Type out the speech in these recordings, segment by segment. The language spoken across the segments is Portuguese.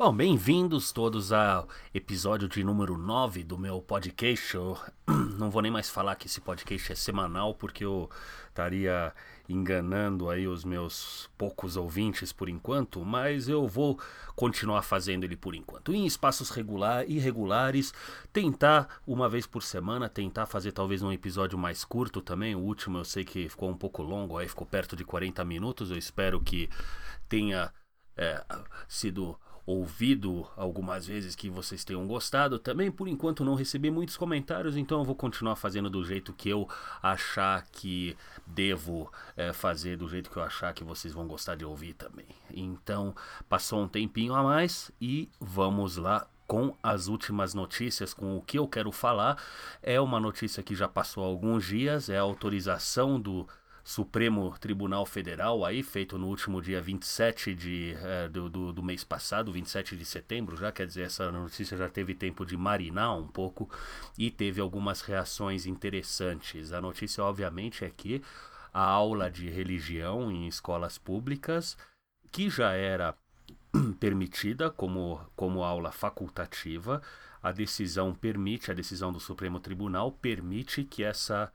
Bom, bem-vindos todos ao episódio de número 9 do meu podcast. Eu não vou nem mais falar que esse podcast é semanal, porque eu estaria enganando aí os meus poucos ouvintes por enquanto, mas eu vou continuar fazendo ele por enquanto. Em espaços regular, irregulares, tentar uma vez por semana, tentar fazer talvez um episódio mais curto também. O último eu sei que ficou um pouco longo, aí ficou perto de 40 minutos. Eu espero que tenha é, sido ouvido algumas vezes que vocês tenham gostado. Também, por enquanto, não recebi muitos comentários, então eu vou continuar fazendo do jeito que eu achar que devo é, fazer, do jeito que eu achar que vocês vão gostar de ouvir também. Então, passou um tempinho a mais e vamos lá com as últimas notícias, com o que eu quero falar. É uma notícia que já passou alguns dias, é a autorização do Supremo Tribunal Federal, aí feito no último dia 27 de, é, do, do, do, mês passado, 27 de setembro, já quer dizer, essa notícia já teve tempo de marinar um pouco e teve algumas reações interessantes. A notícia, obviamente, é que a aula de religião em escolas públicas, que já era permitida como, como aula facultativa, a decisão permite, a decisão do Supremo Tribunal permite que essa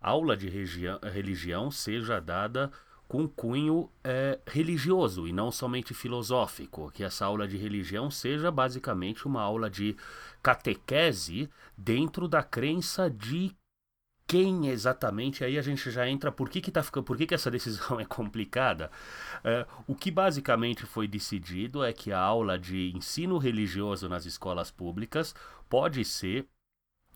aula de religião seja dada com cunho é, religioso e não somente filosófico, que essa aula de religião seja basicamente uma aula de catequese dentro da crença de quem exatamente, aí a gente já entra, por que, que, tá ficando, por que, que essa decisão é complicada? É, o que basicamente foi decidido é que a aula de ensino religioso nas escolas públicas pode ser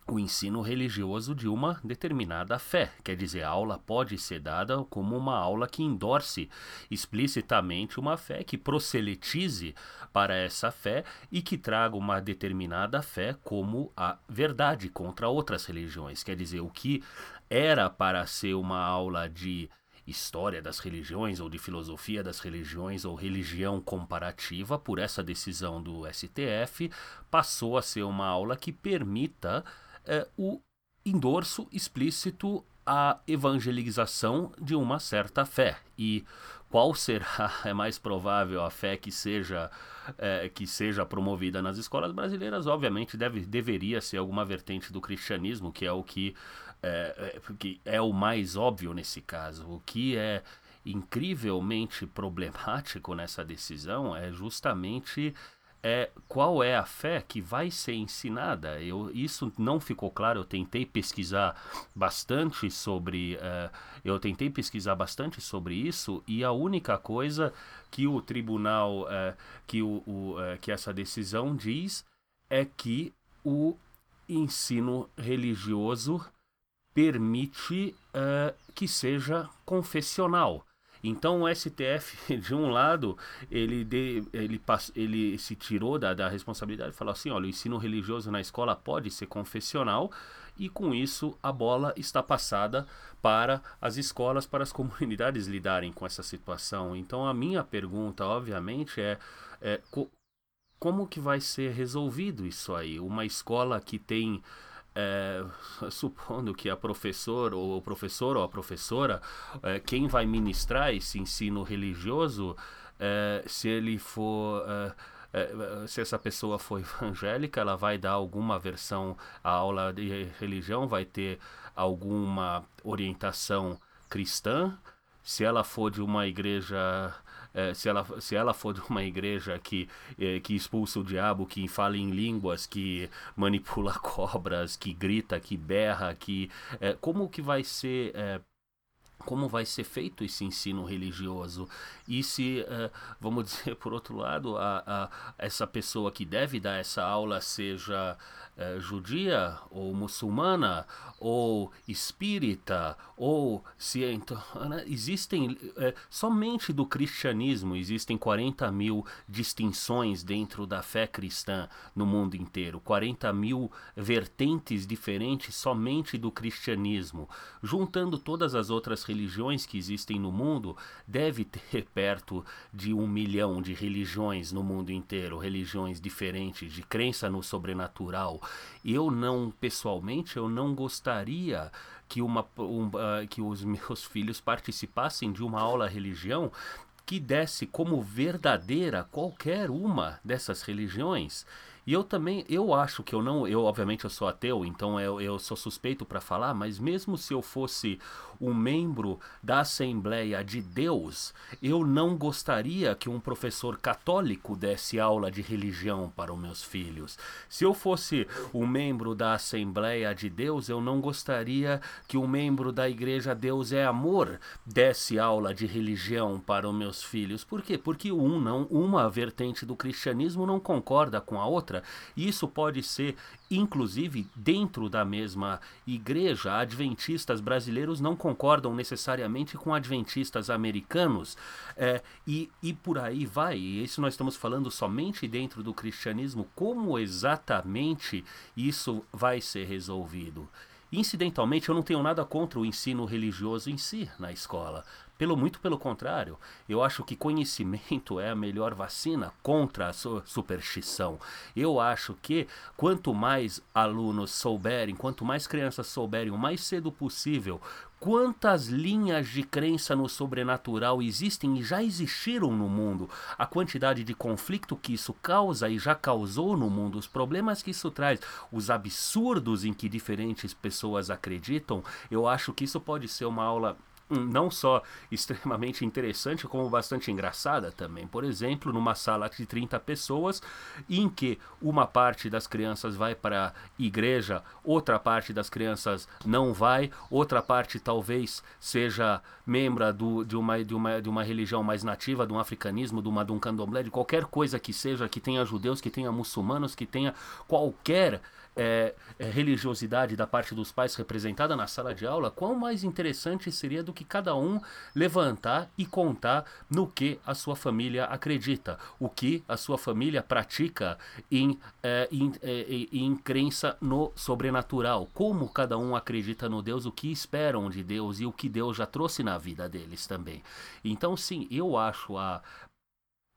o ensino religioso de uma determinada fé. Quer dizer, a aula pode ser dada como uma aula que endorse explicitamente uma fé, que prosseletize para essa fé e que traga uma determinada fé como a verdade contra outras religiões. Quer dizer, o que era para ser uma aula de história das religiões ou de filosofia das religiões ou religião comparativa, por essa decisão do STF, passou a ser uma aula que permita é, o endorso explícito à evangelização de uma certa fé. E qual será é mais provável a fé que seja é, que seja promovida nas escolas brasileiras? Obviamente deve, deveria ser alguma vertente do cristianismo, que é o que é, é, que é o mais óbvio nesse caso. O que é incrivelmente problemático nessa decisão é justamente é qual é a fé que vai ser ensinada. Eu, isso não ficou claro. Eu tentei pesquisar bastante sobre, uh, eu tentei pesquisar bastante sobre isso e a única coisa que o tribunal, uh, que, o, o uh, que essa decisão diz é que o ensino religioso permite que seja confessional. Então o STF, de um lado, ele, de, ele, ele se tirou da, da responsabilidade e falou assim: olha, o ensino religioso na escola pode ser confessional, e com isso a bola está passada para as escolas, para as comunidades lidarem com essa situação. Então a minha pergunta, obviamente, é, é co como que vai ser resolvido isso aí? Uma escola que tem é, supondo que a professor ou o professor ou a professora, é, quem vai ministrar esse ensino religioso, é, se ele for é, é, se essa pessoa for evangélica, ela vai dar alguma versão à aula de religião, vai ter alguma orientação cristã. Se ela for de uma igreja é, se, ela, se ela for de uma igreja que, é, que expulsa o diabo, que fala em línguas, que manipula cobras, que grita, que berra, que. É, como que vai ser é, como vai ser feito esse ensino religioso e se, uh, vamos dizer, por outro lado, a, a, essa pessoa que deve dar essa aula seja uh, judia ou muçulmana ou espírita ou se então, né? existem uh, somente do cristianismo existem 40 mil distinções dentro da fé cristã no mundo inteiro 40 mil vertentes diferentes somente do cristianismo juntando todas as outras religiões que existem no mundo deve ter perto de um milhão de religiões no mundo inteiro, religiões diferentes, de crença no sobrenatural. Eu não, pessoalmente, eu não gostaria que, uma, um, uh, que os meus filhos participassem de uma aula religião que desse como verdadeira qualquer uma dessas religiões. E eu também, eu acho que eu não, eu obviamente eu sou ateu, então eu, eu sou suspeito para falar, mas mesmo se eu fosse um membro da Assembleia de Deus, eu não gostaria que um professor católico desse aula de religião para os meus filhos. Se eu fosse um membro da Assembleia de Deus, eu não gostaria que um membro da Igreja Deus é Amor desse aula de religião para os meus filhos. Por quê? Porque um não, uma vertente do cristianismo não concorda com a outra. Isso pode ser inclusive dentro da mesma igreja, adventistas brasileiros não concordam necessariamente com adventistas americanos é, e, e por aí vai. E isso nós estamos falando somente dentro do cristianismo. Como exatamente isso vai ser resolvido? Incidentalmente, eu não tenho nada contra o ensino religioso em si na escola. Pelo muito pelo contrário, eu acho que conhecimento é a melhor vacina contra a superstição. Eu acho que quanto mais alunos souberem, quanto mais crianças souberem o mais cedo possível quantas linhas de crença no sobrenatural existem e já existiram no mundo, a quantidade de conflito que isso causa e já causou no mundo, os problemas que isso traz, os absurdos em que diferentes pessoas acreditam, eu acho que isso pode ser uma aula não só extremamente interessante, como bastante engraçada também. Por exemplo, numa sala de 30 pessoas, em que uma parte das crianças vai para a igreja, outra parte das crianças não vai, outra parte talvez seja membro do, de, uma, de, uma, de uma religião mais nativa, de um africanismo, de, uma, de um candomblé, de qualquer coisa que seja, que tenha judeus, que tenha muçulmanos, que tenha qualquer é, é, religiosidade da parte dos pais representada na sala de aula, quão mais interessante seria do que cada um levantar e contar no que a sua família acredita, o que a sua família pratica em, é, em, é, em crença no sobrenatural, como cada um acredita no Deus, o que esperam de Deus e o que Deus já trouxe na vida deles também. Então, sim, eu acho a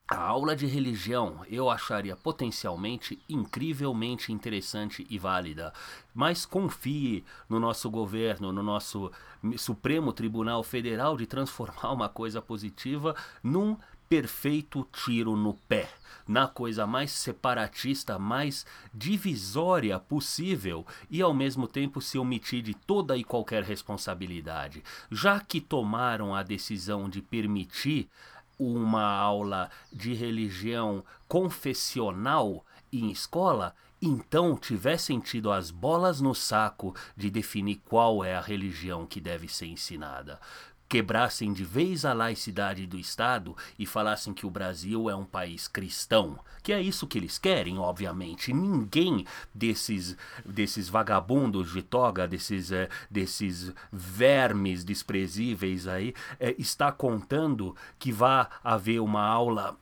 a aula de religião eu acharia potencialmente incrivelmente interessante e válida, mas confie no nosso governo, no nosso Supremo Tribunal Federal de transformar uma coisa positiva num perfeito tiro no pé, na coisa mais separatista, mais divisória possível e ao mesmo tempo se omitir de toda e qualquer responsabilidade. Já que tomaram a decisão de permitir uma aula de religião confessional em escola, então tivessem tido as bolas no saco de definir qual é a religião que deve ser ensinada quebrassem de vez a laicidade do Estado e falassem que o Brasil é um país cristão, que é isso que eles querem, obviamente. Ninguém desses desses vagabundos de toga, desses é, desses vermes desprezíveis aí, é, está contando que vá haver uma aula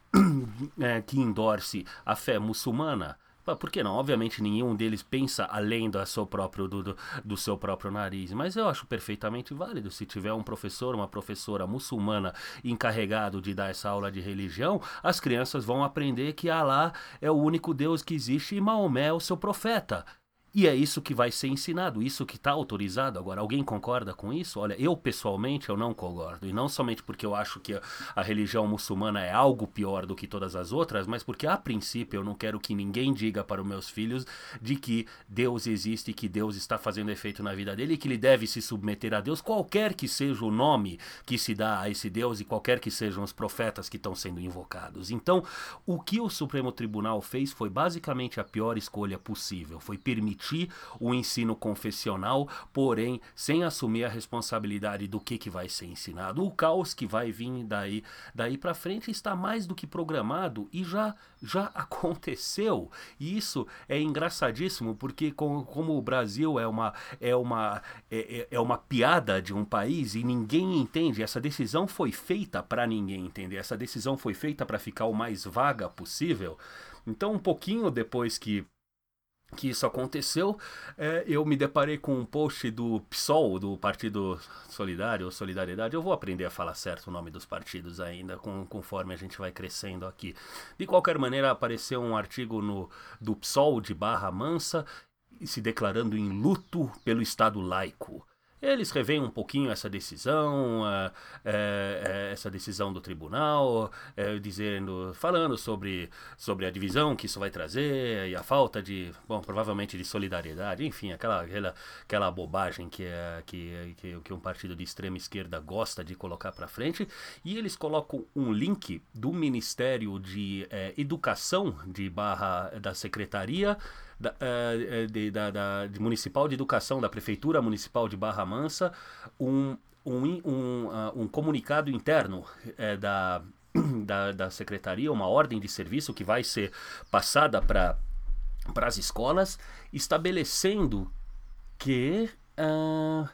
é, que endorse a fé muçulmana. Por que não? Obviamente nenhum deles pensa além do seu próprio, do, do, seu próprio nariz, mas eu acho perfeitamente válido. Se tiver um professor, uma professora muçulmana encarregado de dar essa aula de religião, as crianças vão aprender que Alá é o único Deus que existe e Maomé é o seu profeta. E é isso que vai ser ensinado, isso que está autorizado. Agora, alguém concorda com isso? Olha, eu pessoalmente eu não concordo. E não somente porque eu acho que a, a, religião muçulmana é algo pior do que todas as outras, mas porque a princípio eu não quero que ninguém diga para os meus filhos de que Deus existe, e que Deus está fazendo efeito na vida dele e que ele deve se submeter a Deus, qualquer que seja o nome que se dá a esse Deus e qualquer que sejam os profetas que estão sendo invocados. Então, o que o Supremo Tribunal fez foi basicamente a pior escolha possível, foi permitir permitir o ensino confessional, porém sem assumir a responsabilidade do que, que vai ser ensinado. O caos que vai vir daí, daí para frente está mais do que programado e já, já aconteceu. E isso é engraçadíssimo porque com, como o Brasil é uma, é, uma, é, é, é uma piada de um país e ninguém entende, essa decisão foi feita para ninguém entender, essa decisão foi feita para ficar o mais vaga possível. Então, um pouquinho depois que que isso aconteceu, é, eu me deparei com um post do PSOL, do Partido Solidário ou Solidariedade. Eu vou aprender a falar certo o nome dos partidos ainda, com, conforme a gente vai crescendo aqui. De qualquer maneira, apareceu um artigo no, do PSOL de Barra Mansa se declarando em luto pelo Estado laico. Eles revêem um pouquinho essa decisão, essa decisão do tribunal, dizendo, falando sobre, sobre a divisão que isso vai trazer e a falta de, bom, provavelmente de solidariedade, enfim, aquela, aquela, aquela bobagem que, é, que, que, que um partido de extrema esquerda gosta de colocar para frente. E eles colocam um link do Ministério de Educação de Barra da Secretaria da, uh, de, da, da de Municipal de Educação da Prefeitura Municipal de Barra Mansa um, um, um, uh, um comunicado interno uh, da, da, da Secretaria, uma ordem de serviço que vai ser passada para as escolas, estabelecendo que. Uh,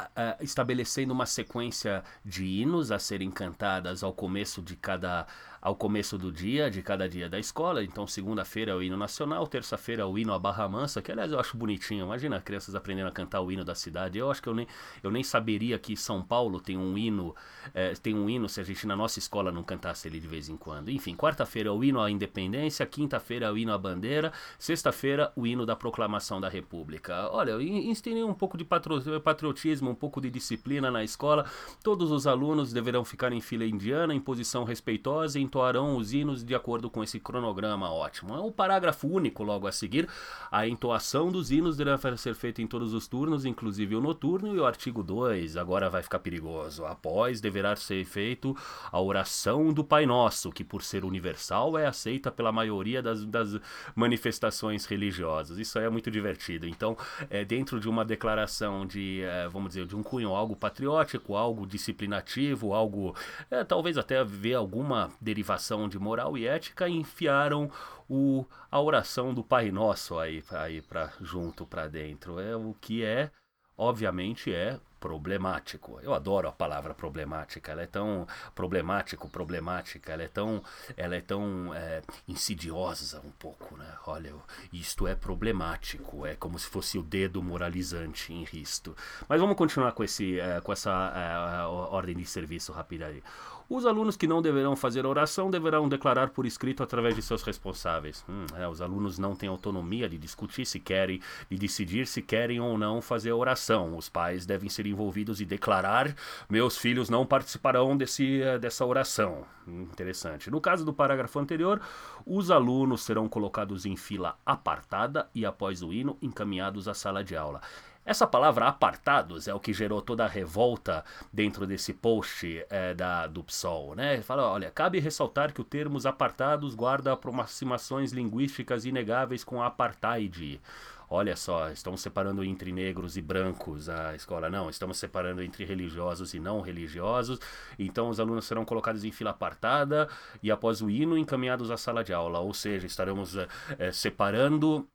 Uh, estabelecendo uma sequência de hinos a serem cantadas ao começo de cada ao começo do dia, de cada dia da escola. Então, segunda-feira é o hino nacional, terça-feira é o hino a Barra Mansa, que aliás eu acho bonitinho. Imagina crianças aprendendo a cantar o hino da cidade. Eu acho que eu nem, eu nem saberia que São Paulo tem um hino, é, tem um hino se a gente na nossa escola não cantasse ele de vez em quando. Enfim, quarta-feira é o hino à independência, quinta-feira é o hino à bandeira, sexta-feira o hino da proclamação da República. Olha, eu instinei um pouco de patriotismo, um pouco de disciplina na escola. Todos os alunos deverão ficar em fila indiana, em posição respeitosa, em entoarão os hinos de acordo com esse cronograma ótimo. É um parágrafo único logo a seguir. A entoação dos hinos deverá ser feita em todos os turnos, inclusive o noturno, e o artigo 2, agora vai ficar perigoso. Após deverá ser feito a oração do Pai Nosso, que por ser universal é aceita pela maioria das, das manifestações religiosas. Isso aí é muito divertido. Então, é, dentro de uma declaração de, é, vamos dizer, de um cunho algo patriótico, algo disciplinativo, algo, é, talvez até ver alguma derivação de moral e ética e enfiaram o, a oração do Pai Nosso aí, aí para junto para dentro. É o que é, obviamente, é problemático. Eu adoro a palavra problemática. Ela é tão problemático, problemática. Ela é tão, ela é tão é, insidiosa um pouco, né? Olha, isto é problemático. É como se fosse o dedo moralizante em risto. Mas vamos continuar com esse, é, com essa é, ordem de serviço rápida aí. Os alunos que não deverão fazer oração deverão declarar por escrito através de seus responsáveis. Hum, é, os alunos não têm autonomia de discutir se querem, de decidir se querem ou não fazer oração. Os pais devem ser envolvidos e declarar: meus filhos não participarão desse, eh, dessa oração. Hum, interessante. No caso do parágrafo anterior, os alunos serão colocados em fila apartada e, após o hino, encaminhados à sala de aula. Essa palavra apartados é o que gerou toda a revolta dentro desse post é, da, do PSOL, né? Fala, olha, cabe ressaltar que o termo apartados guarda aproximações linguísticas inegáveis com apartheid. Olha só, estamos separando entre negros e brancos a escola. Não, estamos separando entre religiosos e não religiosos. Então os alunos serão colocados em fila apartada e após o hino encaminhados à sala de aula. Ou seja, estaremos é, separando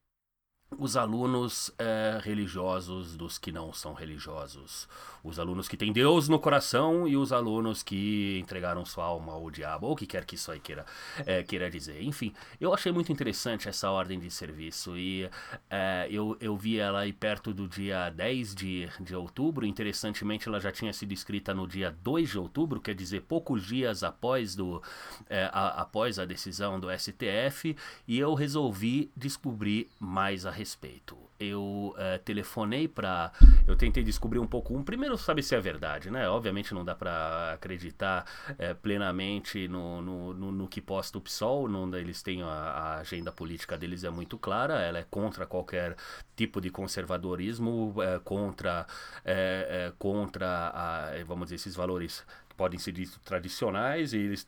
os alunos é, religiosos dos que não são religiosos. Os alunos que têm Deus no coração e os alunos que entregaram sua alma ao diabo, ou o que quer que isso aí queira, é, queira dizer. Enfim, eu achei muito interessante essa ordem de serviço e é, eu, eu vi ela aí perto do dia 10 de, de outubro. Interessantemente, ela já tinha sido escrita no dia 2 de outubro, quer dizer, poucos dias após, do, a, após a decisão do STF, e eu resolvi descobrir mais a respeito. Eu uh, telefonei para. Eu tentei descobrir um pouco. Um, primeiro, saber se é verdade, né? Obviamente não dá para acreditar uh, plenamente no, no, no, no, que posta o PSOL. Eles têm a, a, agenda política deles é muito clara. Ela é contra qualquer tipo de conservadorismo, uh, contra, contra a, vamos dizer, esses valores que podem ser ditos tradicionais. E eles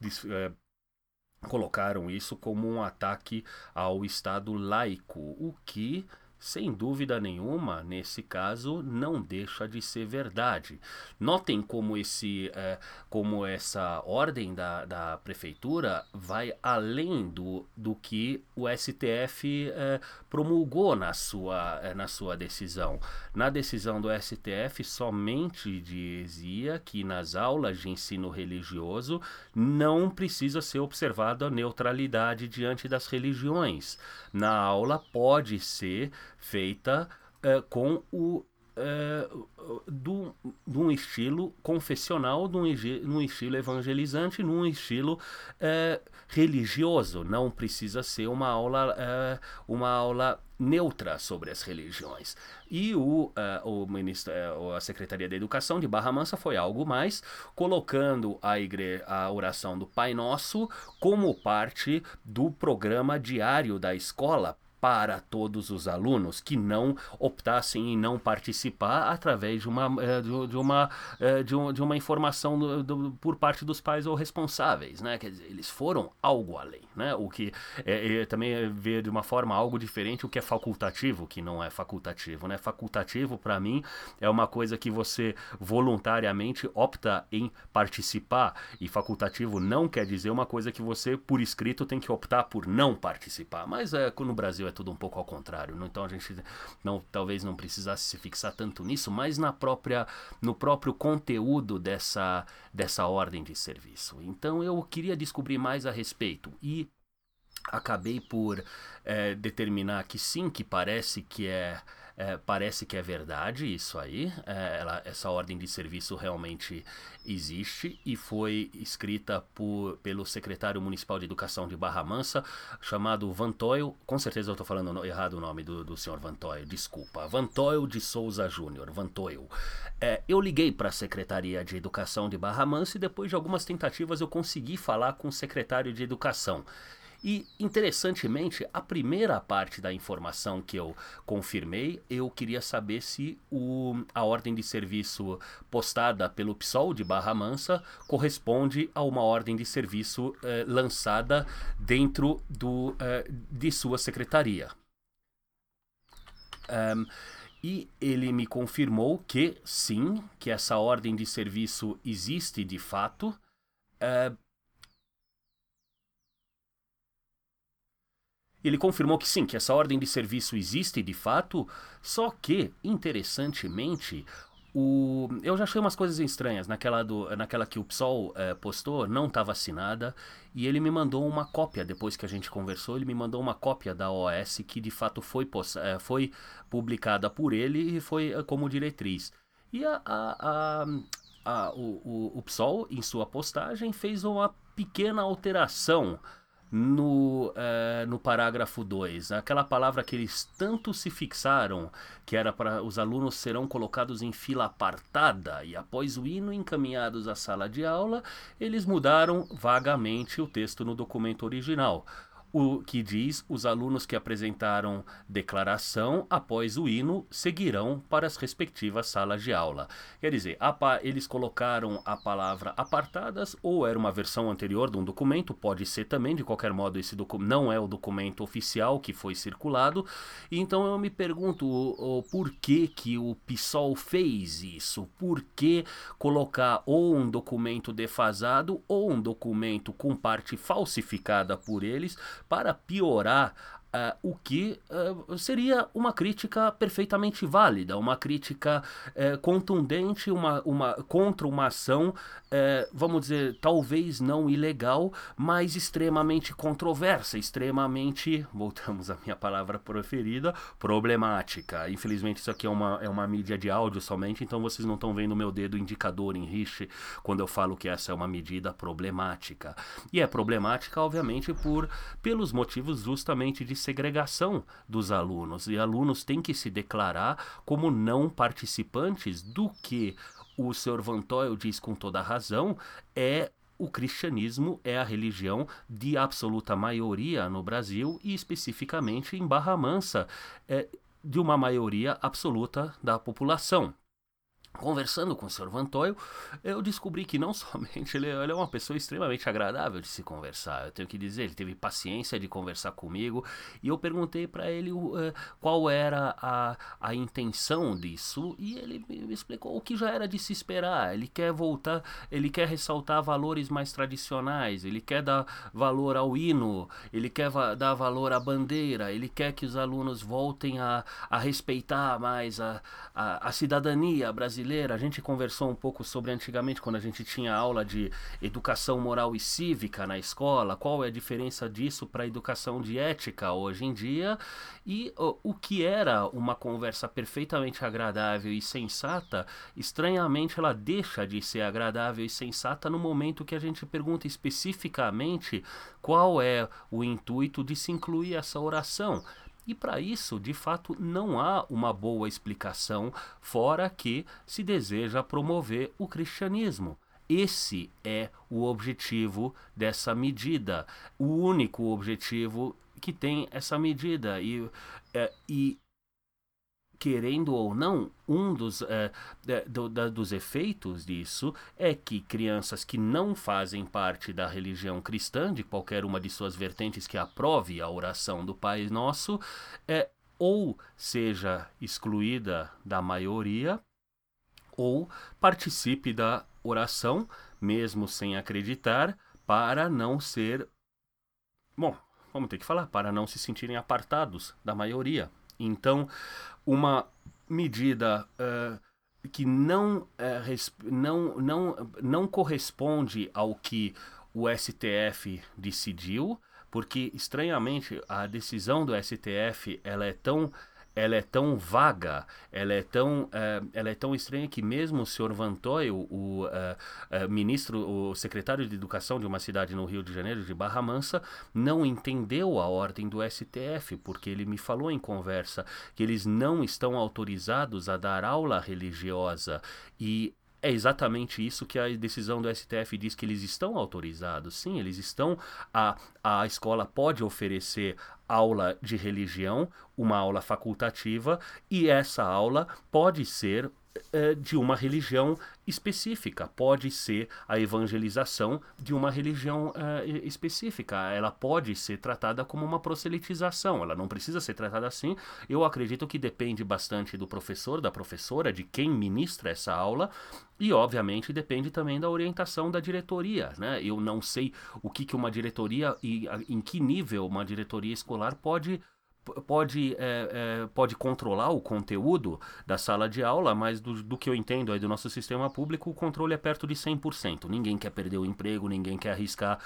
colocaram isso como um ataque ao Estado laico, o que sem dúvida nenhuma, nesse caso, não deixa de ser verdade. Notem como, esse, é, como essa ordem da, da prefeitura vai além do, do que o STF é, promulgou na sua, é, na sua decisão. Na decisão do STF, somente dizia que nas aulas de ensino religioso não precisa ser observada a neutralidade diante das religiões. Na aula pode ser feita uh, com o é, do, de um estilo confessional, de um, estilo evangelizante, num estilo é, religioso. Não precisa ser uma aula, é, uma aula neutra sobre as religiões. E o, uh, o ministro, uh, a Secretaria da Educação de Barra Mansa foi algo mais, colocando a, igre a oração do Pai Nosso como parte do programa diário da escola para todos os alunos que não optassem em não participar através de uma, eh, de, uma, eh, de, um, de uma informação do, do, por parte dos pais ou responsáveis, né? Quer dizer, eles foram algo além, né? O que é, é, também ver de uma forma algo diferente o que é facultativo, que não é facultativo, né? Facultativo para mim é uma coisa que você voluntariamente opta em participar e facultativo não quer dizer uma coisa que você por escrito tem que optar por não participar. Mas é no Brasil é tudo um pouco ao contrário. Então a gente não, talvez não precisasse se fixar tanto nisso, mas na própria, no próprio conteúdo dessa, dessa ordem de serviço. Então eu queria descobrir mais a respeito e acabei por é, determinar que sim, que parece que é é, parece que é verdade isso aí. É, ela, essa ordem de serviço realmente existe e foi escrita por, pelo secretário municipal de educação de Barra Mansa, chamado Vantoil. Com certeza eu estou falando errado o nome do, do senhor Vantoil, desculpa. Vantoil de Souza Júnior, Vantoil. É, eu liguei para a Secretaria de Educação de Barra Mansa e depois de algumas tentativas eu consegui falar com o secretário de Educação. E, interessantemente, a primeira parte da informação que eu confirmei, eu queria saber se o, a ordem de serviço postada pelo PSOL de Barra Mansa corresponde a uma ordem de serviço eh, lançada dentro do, eh, de sua secretaria. Um, e ele me confirmou que sim, que essa ordem de serviço existe de fato. Uh, Ele confirmou que sim, que essa ordem de serviço existe de fato, só que, interessantemente, o... eu já achei umas coisas estranhas. Naquela, do... Naquela que o PSOL é, postou, não estava assinada, e ele me mandou uma cópia, depois que a gente conversou, ele me mandou uma cópia da OS que de fato foi, é, foi publicada por ele e foi é, como diretriz. E a, a, a o, o, o PSOL, em sua postagem, fez uma pequena alteração no, uh, no parágrafo 2, aquela palavra que eles tanto se fixaram, que era para os alunos serão colocados em fila apartada e após o hino encaminhados à sala de aula, eles mudaram vagamente o texto no documento original o que diz os alunos que apresentaram declaração após o hino seguirão para as respectivas salas de aula. Quer dizer, eles colocaram a palavra apartadas ou era uma versão anterior de um documento, pode ser também, de qualquer modo esse não é o documento oficial que foi circulado. Então eu me pergunto o, o por que que o PSOL fez isso? Por que colocar ou um documento defasado ou um documento com parte falsificada por eles para piorar Uh, o que uh, seria uma crítica perfeitamente válida, uma crítica uh, contundente uma, uma, contra uma ação, vamos dizer, talvez não ilegal, mas extremamente controversa, extremamente, voltamos à minha palavra preferida, problemática. Infelizmente, isso aqui é uma, é uma mídia de áudio somente, então vocês não estão vendo meu dedo indicador em rich quando eu falo que essa é uma medida problemática. E é problemática, obviamente, por pelos motivos justamente de segregação dos alunos. E alunos têm que se declarar como não participantes do que o Sr. Van Toyle diz com toda razão é o cristianismo é a religião de absoluta maioria no Brasil e especificamente em Barra Mansa, é de uma maioria absoluta da população. Conversando com o Sr. Vantoio, eu descobri que não somente ele, ele, é uma pessoa extremamente agradável de se conversar, eu tenho que dizer, ele teve paciência de conversar comigo e eu perguntei para ele uh, qual era a, a intenção disso e ele me explicou o que já era de se esperar. Ele quer voltar, ele quer ressaltar valores mais tradicionais, ele quer dar valor ao hino, ele quer va dar valor à bandeira, ele quer que os alunos voltem a, a respeitar mais a, a, a cidadania brasileira brasileira. A gente conversou um pouco sobre antigamente, quando a gente tinha aula de educação moral e cívica na escola, qual é a diferença disso para a educação de ética hoje em dia e o, o que era uma conversa perfeitamente agradável e sensata, estranhamente ela deixa de ser agradável e sensata no momento que a gente pergunta especificamente qual é o intuito de se incluir essa oração. E para isso, de fato, não há uma boa explicação, fora que se deseja promover o cristianismo. Esse é o objetivo dessa medida, o único objetivo que tem essa medida. E, é, e querendo ou não, um dos, é, do, da, dos efeitos disso é que crianças que não fazem parte da religião cristã, de qualquer uma de suas vertentes que aprove a oração do Pai Nosso, é, ou seja excluída da maioria, ou participe da oração, mesmo sem acreditar, para não ser. Bom, vamos ter que falar, para não se sentirem apartados da maioria. Então, uma medida uh, que não, uh, não, não, não corresponde ao que o STF decidiu, porque estranhamente a decisão do STF ela é tão ela é tão vaga, ela é tão, uh, ela é tão estranha que mesmo o senhor Van Toy, o, o uh, uh, ministro, o secretário de Educação de uma cidade no Rio de Janeiro, de Barra Mansa, não entendeu a ordem do STF, porque ele me falou em conversa que eles não estão autorizados a dar aula religiosa. E é exatamente isso que a decisão do STF diz que eles estão autorizados. Sim, eles estão. A, a escola pode oferecer aula de religião, uma aula facultativa, e essa aula pode ser é, de uma religião específica, pode ser a evangelização de uma religião é, específica. Ela pode ser tratada como uma prosselitização, ela não precisa ser tratada assim. Eu acredito que depende bastante do professor, da professora, de quem ministra essa aula, e obviamente depende também da orientação da diretoria. Né? Eu não sei o que, que uma diretoria e em que nível uma diretoria escolar pode pode, é, é, pode controlar o conteúdo da sala de aula, mas do, do, que eu entendo aí do nosso sistema público, o controle é perto de 100%. Ninguém quer perder o emprego, ninguém quer arriscar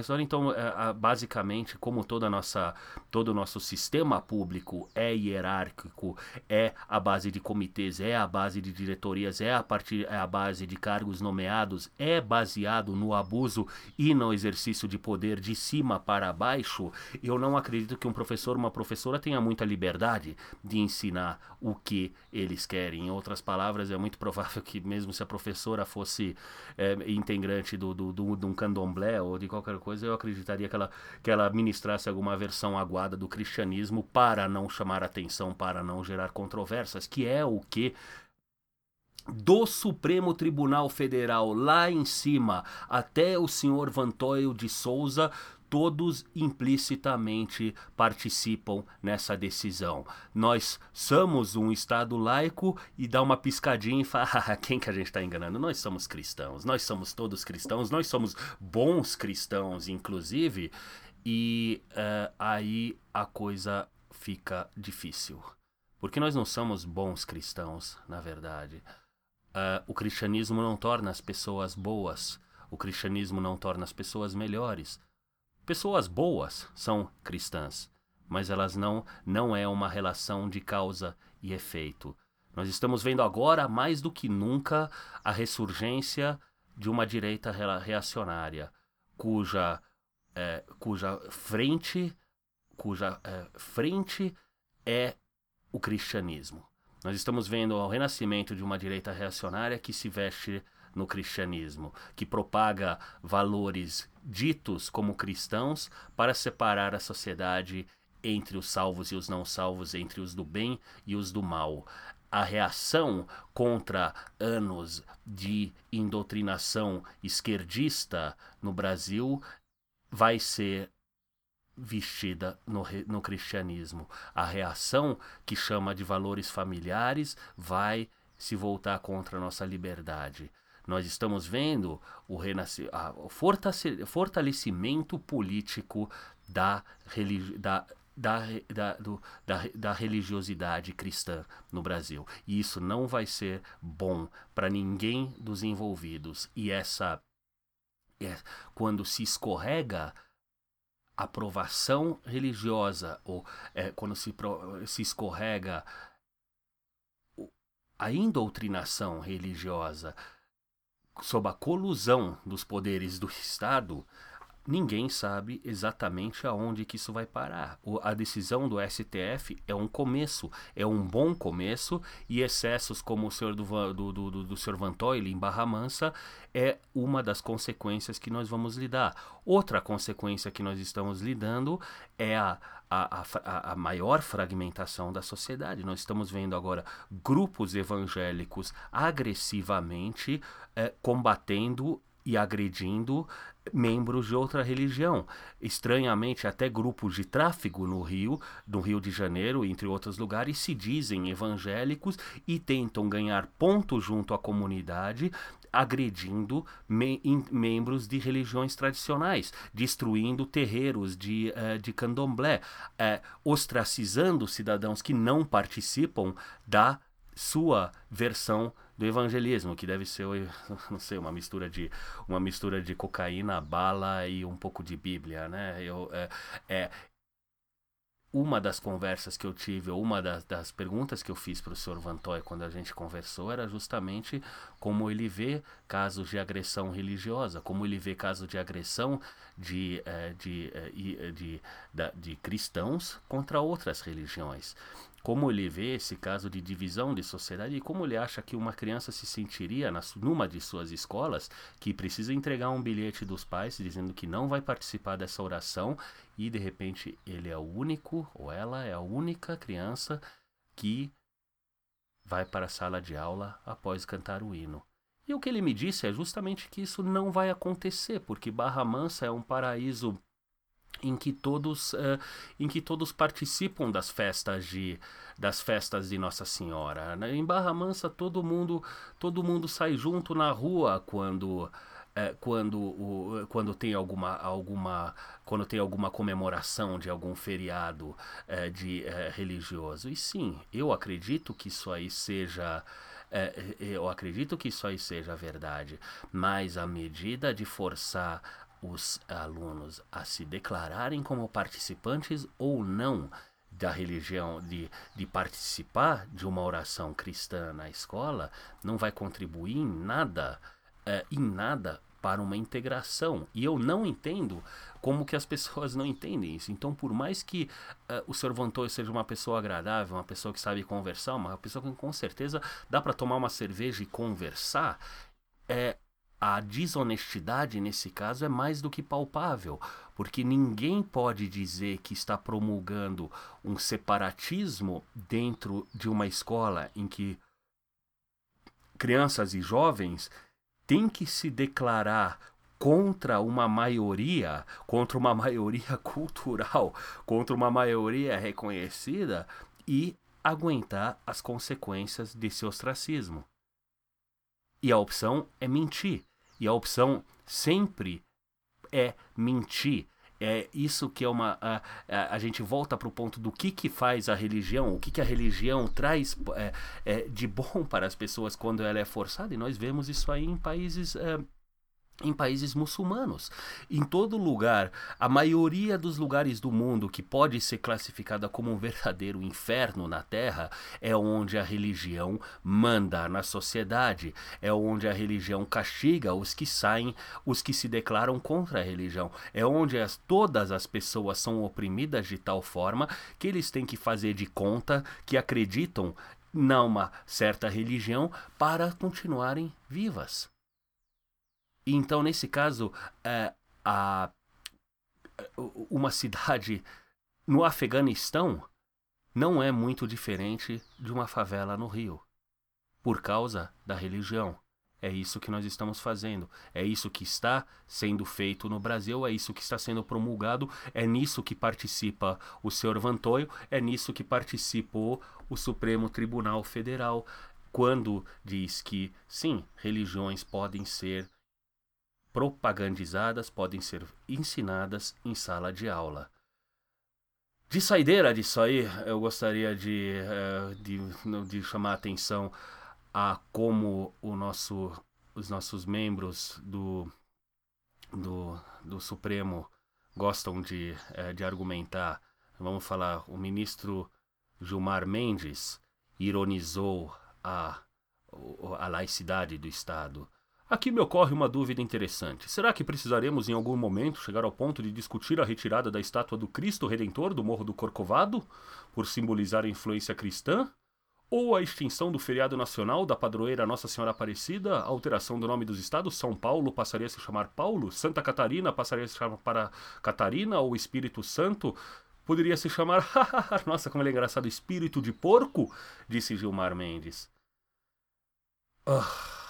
história. Então, é, basicamente, como toda nossa, todo o nosso sistema público é hierárquico, é a base de comitês, é a base de diretorias, é a, partir, é a base de cargos nomeados, é baseado no abuso e no exercício de poder de cima para baixo, eu não acredito que um professor, uma professora professora tenha muita liberdade de ensinar o que eles querem. Em outras palavras, é muito provável que, mesmo se a professora fosse é, integrante do, do, do, de um candomblé ou de qualquer coisa, eu acreditaria que ela, que ela ministrasse alguma versão aguada do cristianismo para não chamar atenção, para não gerar controvérsias, que é o que do Supremo Tribunal Federal lá em cima até o senhor Vantoio de Souza todos implicitamente participam nessa decisão. Nós somos um Estado laico e dá uma piscadinha e fala: ah, quem que a gente está enganando? Nós somos cristãos, nós somos todos cristãos, nós somos bons cristãos, inclusive, e uh, aí a coisa fica difícil. Porque nós não somos bons cristãos, na verdade. Uh, o cristianismo não torna as pessoas boas, o cristianismo não torna as pessoas melhores. Pessoas boas são cristãs, mas elas não não é uma relação de causa e efeito. Nós estamos vendo agora mais do que nunca a ressurgência de uma direita reacionária, cuja é, cuja frente cuja é, frente é o cristianismo. Nós estamos vendo o renascimento de uma direita reacionária que se veste no cristianismo, que propaga valores ditos como cristãos para separar a sociedade entre os salvos e os não salvos, entre os do bem e os do mal. A reação contra anos de indoutrinação esquerdista no Brasil vai ser vestida no, no cristianismo. A reação que chama de valores familiares vai se voltar contra a nossa liberdade. Nós estamos vendo o, o fortalecimento político da, da da, da, do, da, da, religiosidade cristã no Brasil. E isso não vai ser bom para ninguém dos envolvidos. E essa. É, quando se escorrega aprovação religiosa, ou é, quando se, se escorrega a indoutrinação religiosa sob a colusão dos poderes do Estado, ninguém sabe exatamente aonde que isso vai parar. O, a decisão do STF é um começo, é um bom começo, e excessos como o senhor do, do, do, do, do senhor Van em Barra Mansa é uma das consequências que nós vamos lidar. Outra consequência que nós estamos lidando é a, a, a, a maior fragmentação da sociedade. Nós estamos vendo agora grupos evangélicos agressivamente é, combatendo e agredindo membros de outra religião. Estranhamente, até grupos de tráfico no Rio, no Rio de Janeiro, entre outros lugares, se dizem evangélicos e tentam ganhar pontos junto à comunidade, agredindo me membros de religiões tradicionais, destruindo terreiros de, uh, de candomblé, uh, ostracizando cidadãos que não participam da sua versão do evangelismo, que deve ser, não sei, uma mistura de uma mistura de cocaína, bala e um pouco de Bíblia, né? Eu, é, é uma das conversas que eu tive, ou uma das, das perguntas que eu fiz para o senhor Vantoy quando a gente conversou era justamente como ele vê casos de agressão religiosa, como ele vê casos de agressão de, é, de, é, de, de, de, de cristãos contra outras religiões como ele vê esse caso de divisão de sociedade e como ele acha que uma criança se sentiria nas, numa de suas escolas que precisa entregar um bilhete dos pais dizendo que não vai participar dessa oração e de repente ele é o único ou ela é a única criança que vai para a sala de aula após cantar o hino. E o que ele me disse é justamente que isso não vai acontecer, porque Barra Mansa é um paraíso em que todos uh, em que todos participam das festas de das festas de Nossa Senhora né? em Barra Mansa todo mundo todo mundo sai junto na rua quando uh, quando o, quando tem alguma alguma quando tem alguma comemoração de algum feriado uh, de religioso e sim eu acredito que isso aí seja eu acredito que isso aí seja verdade, mas a medida de forçar os alunos a se declararem como participantes ou não da religião, de, de participar de uma oração cristã na escola, não vai contribuir em nada, é, em nada para uma integração. E eu não entendo como que as pessoas não entendem isso. Então, por mais que uh, o Sr. Vantoy seja uma pessoa agradável, uma pessoa que sabe conversar, uma pessoa que com certeza dá para tomar uma cerveja e conversar, é, a desonestidade nesse caso é mais do que palpável, porque ninguém pode dizer que está promulgando um separatismo dentro de uma escola em que crianças e jovens têm que se declarar contra uma maioria, contra uma maioria cultural, contra uma maioria reconhecida e aguentar as consequências desse ostracismo. E a opção é mentir. E a opção sempre é mentir. É isso que é uma. A, a, a gente volta para o ponto do que, que faz a religião, o que, que a religião traz é, é, de bom para as pessoas quando ela é forçada, e nós vemos isso aí em países. É, em países muçulmanos. Em todo lugar, a maioria dos lugares do mundo que pode ser classificada como um verdadeiro inferno na Terra é onde a religião manda na sociedade, é onde a religião castiga os que saem, os que se declaram contra a religião, é onde as, todas as pessoas são oprimidas de tal forma que eles têm que fazer de conta que acreditam numa certa religião para continuarem vivas. Então, nesse caso, é, a, uma cidade no Afeganistão não é muito diferente de uma favela no Rio, por causa da religião. É isso que nós estamos fazendo. É isso que está sendo feito no Brasil, é isso que está sendo promulgado, é nisso que participa o senhor Vantoio, é nisso que participou o Supremo Tribunal Federal, quando diz que, sim, religiões podem ser propagandizadas podem ser ensinadas em sala de aula. De saideira disso aí, eu gostaria de, uh, de, de chamar a atenção a como o nosso, os nossos membros do, do, do Supremo gostam de, uh, de argumentar. Vamos falar, o ministro Gilmar Mendes ironizou a, a laicidade do Estado. Aqui me ocorre uma dúvida interessante. Será que precisaremos em algum momento chegar ao ponto de discutir a retirada da estátua do Cristo Redentor do Morro do Corcovado, por simbolizar a influência cristã? Ou a extinção do feriado nacional da padroeira Nossa Senhora Aparecida, a alteração do nome dos estados, São Paulo passaria a se chamar Paulo, Santa Catarina passaria a se chamar para Catarina, ou Espírito Santo poderia se chamar, nossa, como ele é engraçado, Espírito de Porco, disse Gilmar Mendes. Oh.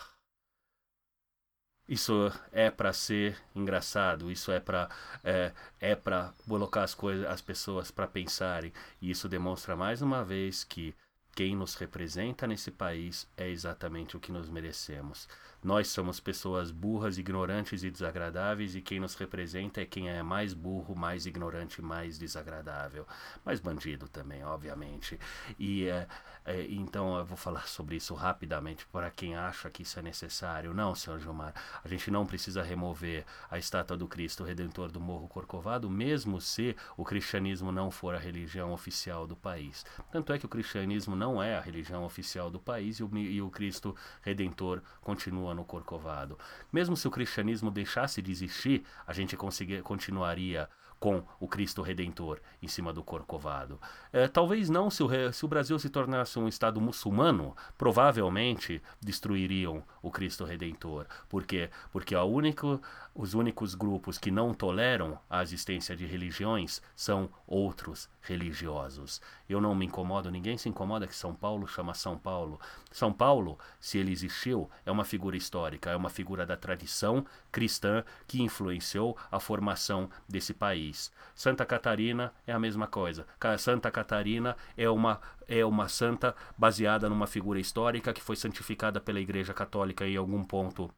Isso é para ser engraçado, isso é para é, é para colocar as coisas, as pessoas para pensarem. E isso demonstra mais uma vez que quem nos representa nesse país é exatamente o que nos merecemos. Nós somos pessoas burras, ignorantes e desagradáveis, e quem nos representa é quem é mais burro, mais ignorante, mais desagradável. Mais bandido também, obviamente. E é, é, então eu vou falar sobre isso rapidamente para quem acha que isso é necessário. Não, senhor Gilmar, a gente não precisa remover a estátua do Cristo Redentor do Morro Corcovado, mesmo se o cristianismo não for a religião oficial do país. Tanto é que o cristianismo não é a religião oficial do país e o, e o Cristo Redentor continua no Corcovado. Mesmo se o cristianismo deixasse de existir, a gente continuaria com o Cristo Redentor em cima do Corcovado. É, talvez não se o, se o Brasil se tornasse um Estado muçulmano, provavelmente destruiriam o Cristo Redentor. Por quê? Porque a único, os únicos grupos que não toleram a existência de religiões são outros religiosos. Eu não me incomodo, ninguém se incomoda que São Paulo chama São Paulo. São Paulo, se ele existiu, é uma figura histórica, é uma figura da tradição cristã que influenciou a formação desse país. Santa Catarina é a mesma coisa. Santa Catarina é uma é uma santa baseada numa figura histórica que foi santificada pela Igreja Católica em algum ponto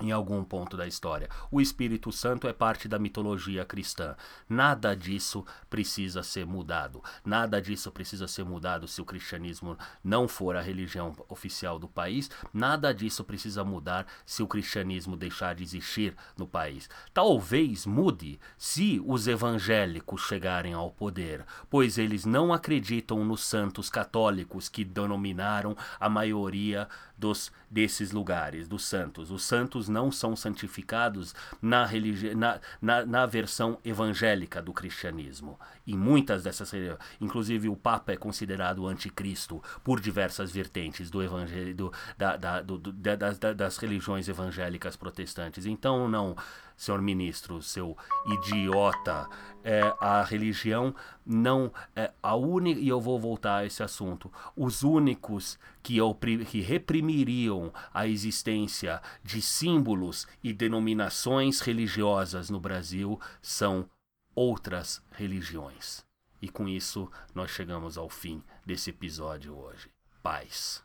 em algum ponto da história. O Espírito Santo é parte da mitologia cristã. Nada disso precisa ser mudado. Nada disso precisa ser mudado se o cristianismo não for a religião oficial do país. Nada disso precisa mudar se o cristianismo deixar de existir no país. Talvez mude se os evangélicos chegarem ao poder, pois eles não acreditam nos santos católicos que denominaram a maioria dos desses lugares, dos santos. Os santos não são santificados na, religi na, na, na versão evangélica do cristianismo. Em muitas dessas inclusive o Papa é considerado anticristo por diversas vertentes do evangelho, do, da, da, do, da, das, das religiões evangélicas protestantes. Então, não senhor ministro, seu idiota. É, a religião não é a única e eu vou voltar a esse assunto. Os únicos que, que reprimiriam a existência de símbolos e denominações religiosas no Brasil são outras religiões. E com isso nós chegamos ao fim desse episódio hoje. Paz.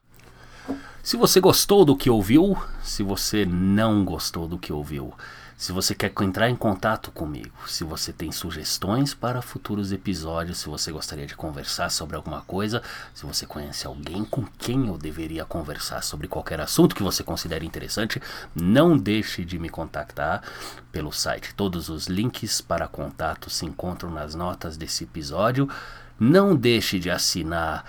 Se você gostou do que ouviu, se você não gostou do que ouviu, se você quer entrar em contato comigo, se você tem sugestões para futuros episódios, se você gostaria de conversar sobre alguma coisa, se você conhece alguém com quem eu deveria conversar sobre qualquer assunto que você considere interessante, não deixe de me contactar pelo site. Todos os links para contato se encontram nas notas desse episódio. Não deixe de assinar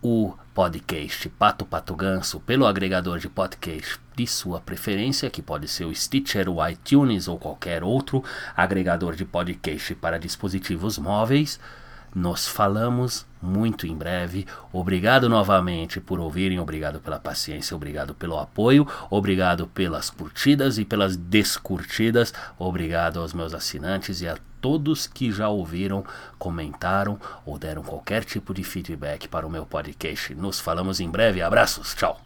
o podcast Pato Pato Ganso pelo agregador de podcast de sua preferência, que pode ser o Stitcher, o iTunes ou qualquer outro agregador de podcast para dispositivos móveis. Nos falamos muito em breve. Obrigado novamente por ouvirem, obrigado pela paciência, obrigado pelo apoio, obrigado pelas curtidas e pelas descurtidas, obrigado aos meus assinantes e a todos que já ouviram, comentaram ou deram qualquer tipo de feedback para o meu podcast. Nos falamos em breve. Abraços, tchau.